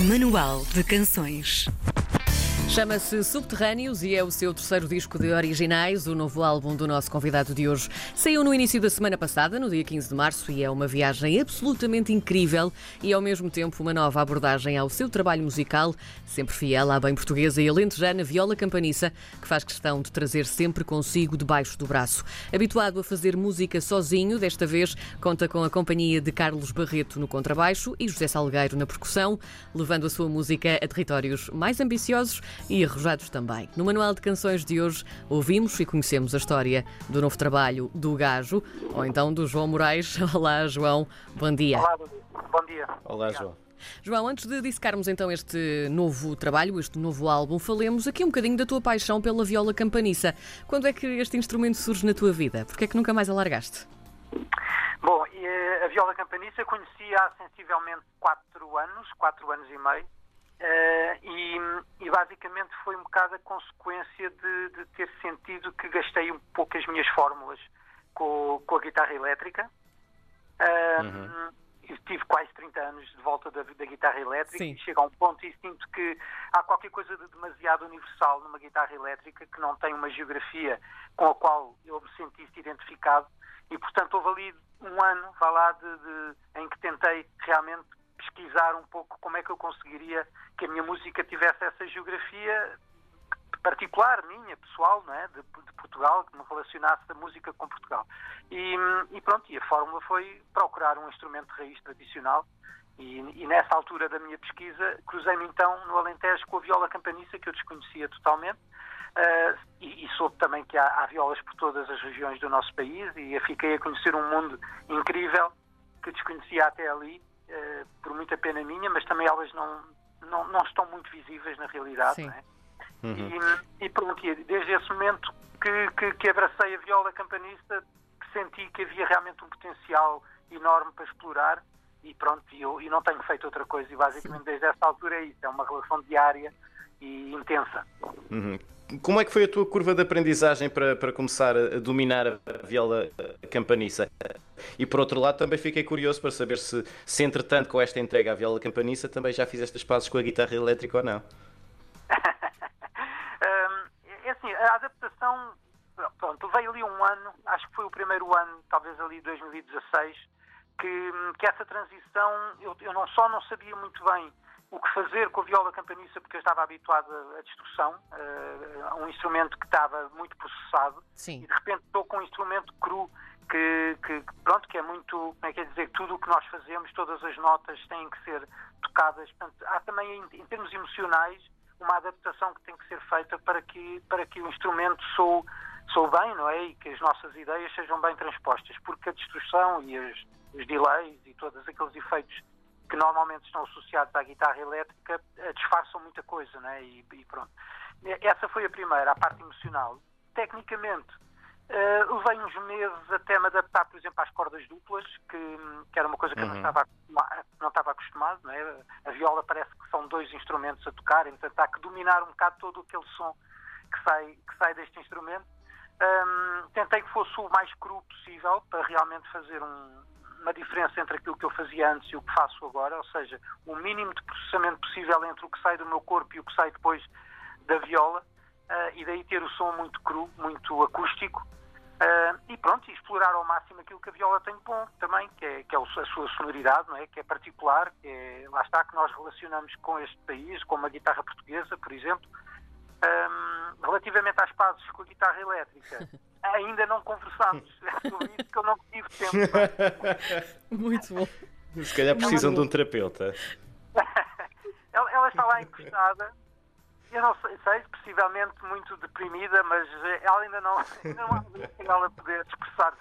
Manual de Canções. Chama-se Subterrâneos e é o seu terceiro disco de originais, o novo álbum do nosso convidado de hoje. Saiu no início da semana passada, no dia 15 de março, e é uma viagem absolutamente incrível e, ao mesmo tempo, uma nova abordagem ao seu trabalho musical, sempre fiel à bem portuguesa e alentejana viola campaniça, que faz questão de trazer sempre consigo debaixo do braço. Habituado a fazer música sozinho, desta vez conta com a companhia de Carlos Barreto no contrabaixo e José Salgueiro na percussão, levando a sua música a territórios mais ambiciosos e arrojados também. No Manual de Canções de hoje, ouvimos e conhecemos a história do novo trabalho do Gajo, ou então do João Moraes. Olá, João, bom dia. Olá, bom dia. Olá, João. João, antes de dissecarmos então este novo trabalho, este novo álbum, falemos aqui um bocadinho da tua paixão pela viola campaniça. Quando é que este instrumento surge na tua vida? Porquê é que nunca mais alargaste? Bom, a viola campaniça conheci há sensivelmente 4 anos, 4 anos e meio. Uh, e, e, basicamente foi um bocado a consequência de, de, ter sentido que gastei um pouco as minhas fórmulas com, com a guitarra elétrica. Uh, uhum. Tive quase 30 anos de volta da, da guitarra elétrica Sim. e chega a um ponto e sinto que há qualquer coisa de demasiado universal numa guitarra elétrica que não tem uma geografia com a qual eu me sentisse identificado e portanto houve ali um ano, vá lá, de, de, em que tentei realmente pesquisar um pouco como é que eu conseguiria que a minha música tivesse essa geografia particular, minha, pessoal, não é? de, de Portugal, que me relacionasse a música com Portugal. E, e, pronto, e a fórmula foi procurar um instrumento de raiz tradicional e, e nessa altura da minha pesquisa cruzei-me então no Alentejo com a viola campaniça, que eu desconhecia totalmente, uh, e, e, soube também que há, há violas por todas as regiões do nosso país e fiquei a conhecer um mundo incrível que desconhecia até ali por muita pena minha, mas também elas não, não, não estão muito visíveis na realidade. Não é? uhum. e, e pronto, desde esse momento que, que, que abracei a viola campanista, senti que havia realmente um potencial enorme para explorar e pronto, e eu e não tenho feito outra coisa e basicamente desde essa altura é isso, é uma relação diária e intensa. Uhum. Como é que foi a tua curva de aprendizagem para, para começar a dominar a viola campaniça? E por outro lado, também fiquei curioso para saber se, se entretanto, com esta entrega à viola campaniça, também já fizeste as pazes com a guitarra elétrica ou não? é assim, a adaptação, pronto, veio ali um ano, acho que foi o primeiro ano, talvez ali 2016, que, que essa transição, eu, eu não só não sabia muito bem o que fazer com a viola campaniça, porque eu estava habituado à destrução, uh, a um instrumento que estava muito processado, Sim. e de repente estou com um instrumento cru que, que, pronto, que é muito, como é que é dizer, tudo o que nós fazemos, todas as notas têm que ser tocadas. Portanto, há também, em, em termos emocionais, uma adaptação que tem que ser feita para que, para que o instrumento soe, soe bem, não é? E que as nossas ideias sejam bem transpostas, porque a destrução e as, os delays e todos aqueles efeitos que normalmente estão associados à guitarra elétrica eh, disfarçam muita coisa, né? E, e pronto. Essa foi a primeira, a parte emocional. Tecnicamente, uh, levei uns meses até me adaptar, por exemplo, às cordas duplas, que, que era uma coisa que uhum. eu não estava, não estava acostumado, não é? A viola parece que são dois instrumentos a tocar, então há que dominar um bocado todo aquele som que sai, que sai deste instrumento. Um, tentei que fosse o mais cru possível para realmente fazer um, uma diferença entre aquilo que eu fazia antes e o que faço agora, ou seja, o mínimo de processamento possível entre o que sai do meu corpo e o que sai depois da viola, uh, e daí ter o som muito cru, muito acústico, uh, e pronto, explorar ao máximo aquilo que a viola tem bom também, que é, que é a sua sonoridade, não é? que é particular, que é, lá está, que nós relacionamos com este país, com uma guitarra portuguesa, por exemplo. Um, relativamente às pazes com a guitarra elétrica, ainda não conversámos sobre isso, que eu não tive tempo. Muito bom. Se calhar precisam de um terapeuta. ela, ela está lá encostada eu não sei, sei, possivelmente muito deprimida, mas eh, ela ainda não, ainda não há ela poder expressar-se.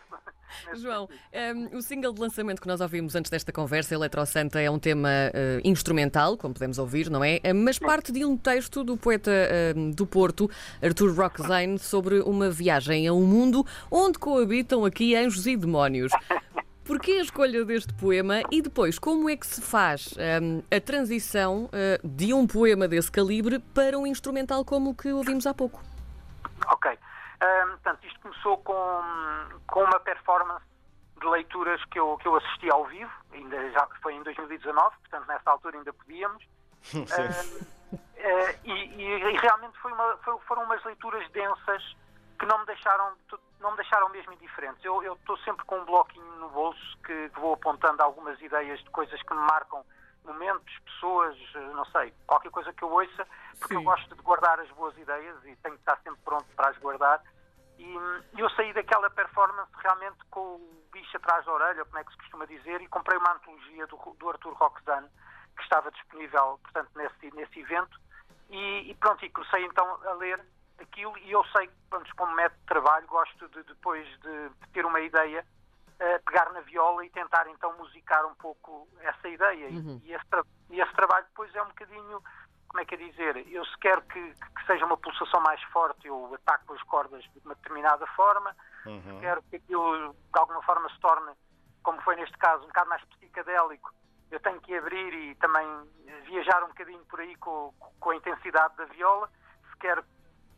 João, um, ehm, o single de lançamento que nós ouvimos antes desta conversa, Eletro Santa, é um tema uh, instrumental, como podemos ouvir, não é? Mas parte de um texto do poeta uh, do Porto, Arthur Rockzane, sobre uma viagem a um mundo onde coabitam aqui anjos e demónios. Porquê a escolha deste poema e depois como é que se faz um, a transição uh, de um poema desse calibre para um instrumental como o que ouvimos há pouco? Ok. Um, portanto, isto começou com, com uma performance de leituras que eu, que eu assisti ao vivo, ainda já foi em 2019, portanto nessa altura ainda podíamos, Uh, uh, e, e, realmente foi uma, foi, foram umas leituras densas que não me deixaram não me deixaram mesmo indiferentes. Eu estou sempre com um bloquinho no bolso que, que, vou apontando algumas ideias de coisas que me marcam momentos, pessoas, não sei, qualquer coisa que eu ouça, porque Sim. eu gosto de guardar as boas ideias e tenho que estar sempre pronto para as guardar. E eu saí daquela performance realmente com o bicho atrás da orelha, como é que se costuma dizer, e comprei uma antologia do, do Arthur Roxane, que estava disponível, portanto, nesse, nesse evento, e, e pronto, e comecei então a ler aquilo, e eu sei, pronto, como método de trabalho, gosto de, depois de, de ter uma ideia, uh, pegar na viola e tentar então musicar um pouco essa ideia. Uhum. E, esse, e esse trabalho depois é um bocadinho como é que é dizer, eu se quero que, que, seja uma pulsação mais forte, eu ataco as cordas de uma determinada forma, uhum. se quero que aquilo de alguma forma se torne, como foi neste caso, um bocado mais psicadélico, eu tenho que abrir e também viajar um bocadinho por aí com, com a intensidade da viola, se quero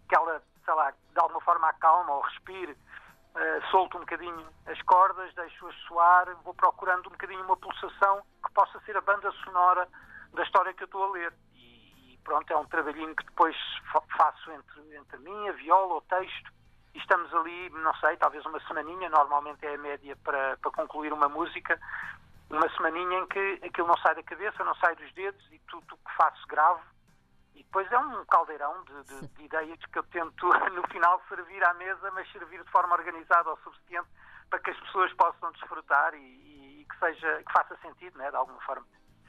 que ela, sei lá, de alguma forma acalma ou respire, uh, solto um bocadinho as cordas, deixo-as soar, vou procurando um bocadinho uma pulsação que possa ser a banda sonora da história que eu estou a ler pronto, é um trabalhinho que depois faço entre, entre mim, a viola, o texto, e estamos ali, não sei, talvez uma semaninha, normalmente é a média para, para concluir uma música, uma semaninha em que aquilo não sai da cabeça, não sai dos dedos e tudo o que faço gravo. E depois é um caldeirão de, de, de, ideias que eu tento no final servir à mesa, mas servir de forma organizada o suficiente para que as pessoas possam desfrutar e, e, e que seja que faça sentido, né, de alguma forma.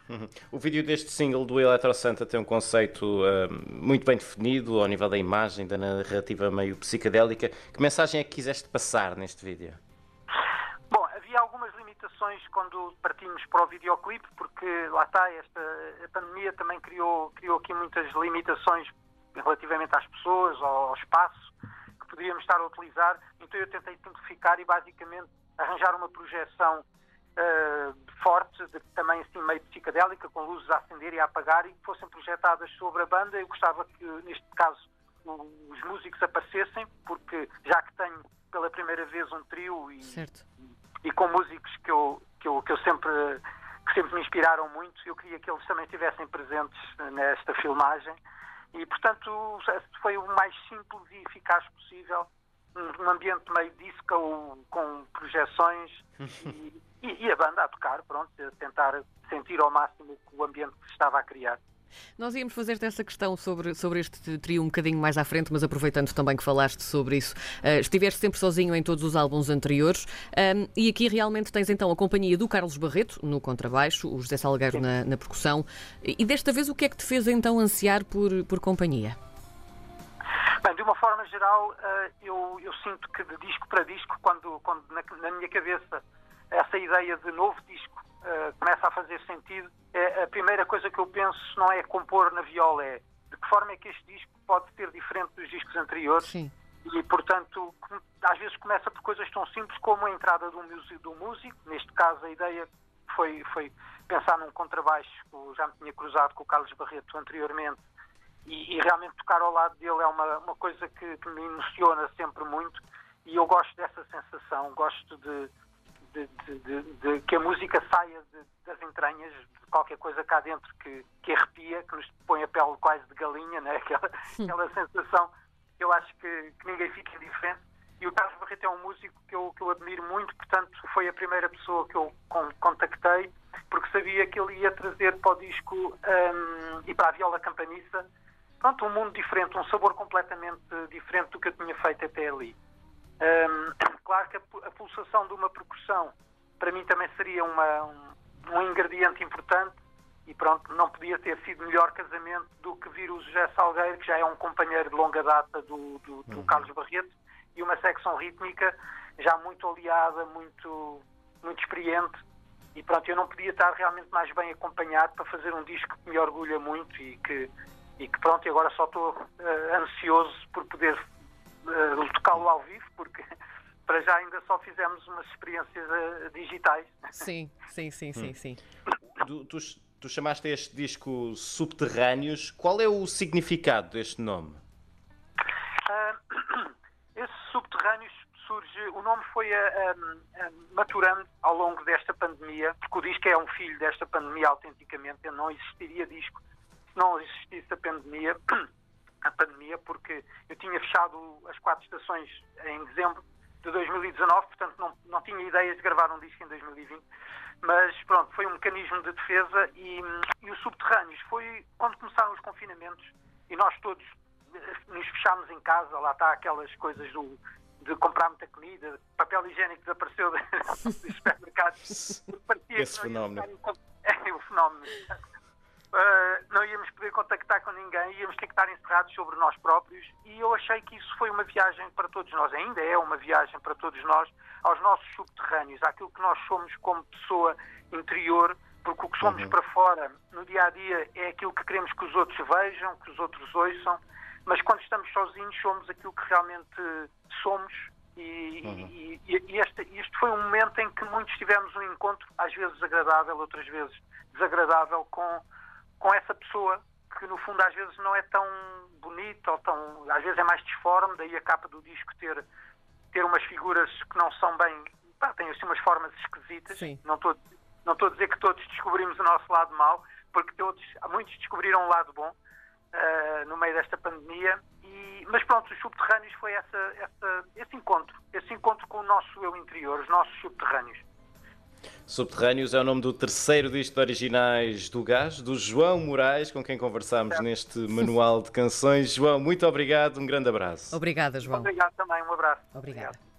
Uhum. O vídeo deste single do Eletro Santa tem um conceito uh, muito bem definido ao nível da imagem, da narrativa meio psicadélica. Que mensagem é que quiseste passar neste vídeo? Limitações quando partimos para o videoclipe, porque lá está, esta a pandemia também criou, criou aqui muitas limitações relativamente às pessoas, ao espaço que poderíamos estar a utilizar. Então eu tentei simplificar e basicamente arranjar uma projeção uh, forte, de, também assim meio psicadélica, com luzes a acender e a apagar e que fossem projetadas sobre a banda. Eu gostava que, neste caso, os músicos aparecessem, porque já que tenho pela primeira vez um trio e, e com músicos que eu, que eu, que eu sempre que sempre me inspiraram muito, eu queria que eles também estivessem presentes nesta filmagem. E, portanto, foi o mais simples e eficaz possível. Um ambiente meio disco com projeções e, e, e, a banda a tocar, pronto, a tentar sentir ao máximo o ambiente que se estava a criar. Nós íamos fazer-te essa questão sobre, sobre este trio um bocadinho mais à frente, mas aproveitando também que falaste sobre isso. Uh, estiveste sempre sozinho em todos os álbuns anteriores um, e aqui realmente tens então a companhia do Carlos Barreto no contrabaixo, o José Salgueiro na, na, percussão. E desta vez o que é que te fez então ansiar por, por companhia? Bem, de uma forma geral, uh, eu, eu, sinto que de disco para disco, quando, quando na, na minha cabeça essa ideia de novo disco uh, começa a fazer sentido, é, a primeira coisa que eu penso não é compor na viola, é de que forma é que este disco pode ser diferente dos discos anteriores. Sim. E, portanto, às vezes começa por coisas tão simples como a entrada do músico, do músico. Neste caso, a ideia foi, foi pensar num contrabaixo, que já me tinha cruzado com o Carlos Barreto anteriormente, e, e realmente tocar ao lado dele é uma, uma coisa que, que, me emociona sempre muito, e eu gosto dessa sensação, gosto de, de, de, de, que a música saia das entranhas, de qualquer coisa cá dentro que, que arrepia, que nos põe a pele quase de galinha, né? aquela, aquela sensação que eu acho que, que ninguém fica diferente. E o Carlos Barreto é um músico que eu, que eu admiro muito, portanto, foi a primeira pessoa que eu contactei, porque sabia que ele ia trazer para o disco um, e para a viola campaniça pronto, um mundo diferente, um sabor completamente diferente do que eu tinha feito até ali. Um, claro que a, pulsação de uma percussão para mim também seria uma, um, um, ingrediente importante e pronto, não podia ter sido melhor casamento do que vir o José Salgueiro, que já é um companheiro de longa data do, do, do uhum. Carlos Barreto, e uma secção rítmica já muito aliada, muito, muito experiente. E pronto, eu não podia estar realmente mais bem acompanhado para fazer um disco que me orgulha muito e que, e que pronto, agora só estou uh, ansioso por poder uh, tocá-lo ao vivo, porque para já ainda só fizemos umas experiências uh, digitais. Sim, sim, sim, sim, hum. sim. Tu, tu, tu, chamaste este disco Subterrâneos. Qual é o significado deste nome? Uh, esse Subterrâneos surge, o nome foi a, a, a, maturando ao longo desta pandemia, porque o disco é um filho desta pandemia autenticamente, não existiria disco não existisse a pandemia, a pandemia, porque eu tinha fechado as quatro estações em dezembro de 2019, portanto não, não tinha ideias de gravar um disco em 2020. Mas pronto, foi um mecanismo de defesa e, e os subterrâneos foi quando começaram os confinamentos e nós todos eh, nos fechámos em casa, lá está aquelas coisas do, de comprar muita comida, papel higiênico desapareceu dos supermercados. Esse fenómeno. É o fenómeno. Uh, não íamos poder contactar com ninguém, íamos ter que estar encerrados sobre nós próprios e eu achei que isso foi uma viagem para todos nós, ainda é uma viagem para todos nós, aos nossos subterrâneos, àquilo que nós somos como pessoa interior, porque o que somos uhum. para fora no dia a dia é aquilo que queremos que os outros vejam, que os outros ouçam, mas quando estamos sozinhos somos aquilo que realmente somos e, uhum. e, e este, este foi um momento em que muitos tivemos um encontro, às vezes agradável, outras vezes desagradável, com com essa pessoa que no fundo às vezes não é tão bonita ou tão, às vezes é mais disforme, daí a capa do disco ter, ter umas figuras que não são bem, pá, têm assim umas formas esquisitas. Sim. Não estou não estou a dizer que todos descobrimos o nosso lado mau, porque todos, muitos descobriram um lado bom uh, no meio desta pandemia. E, mas pronto, os subterrâneos foi essa, essa, esse encontro, esse encontro com o nosso eu interior, os nossos subterrâneos. Subterrâneos é o nome do terceiro disco de originais do Gás, do João Moraes, com quem conversámos neste manual de canções. João, muito obrigado, um grande abraço. Obrigada, João. Obrigado também, um abraço. Obrigada.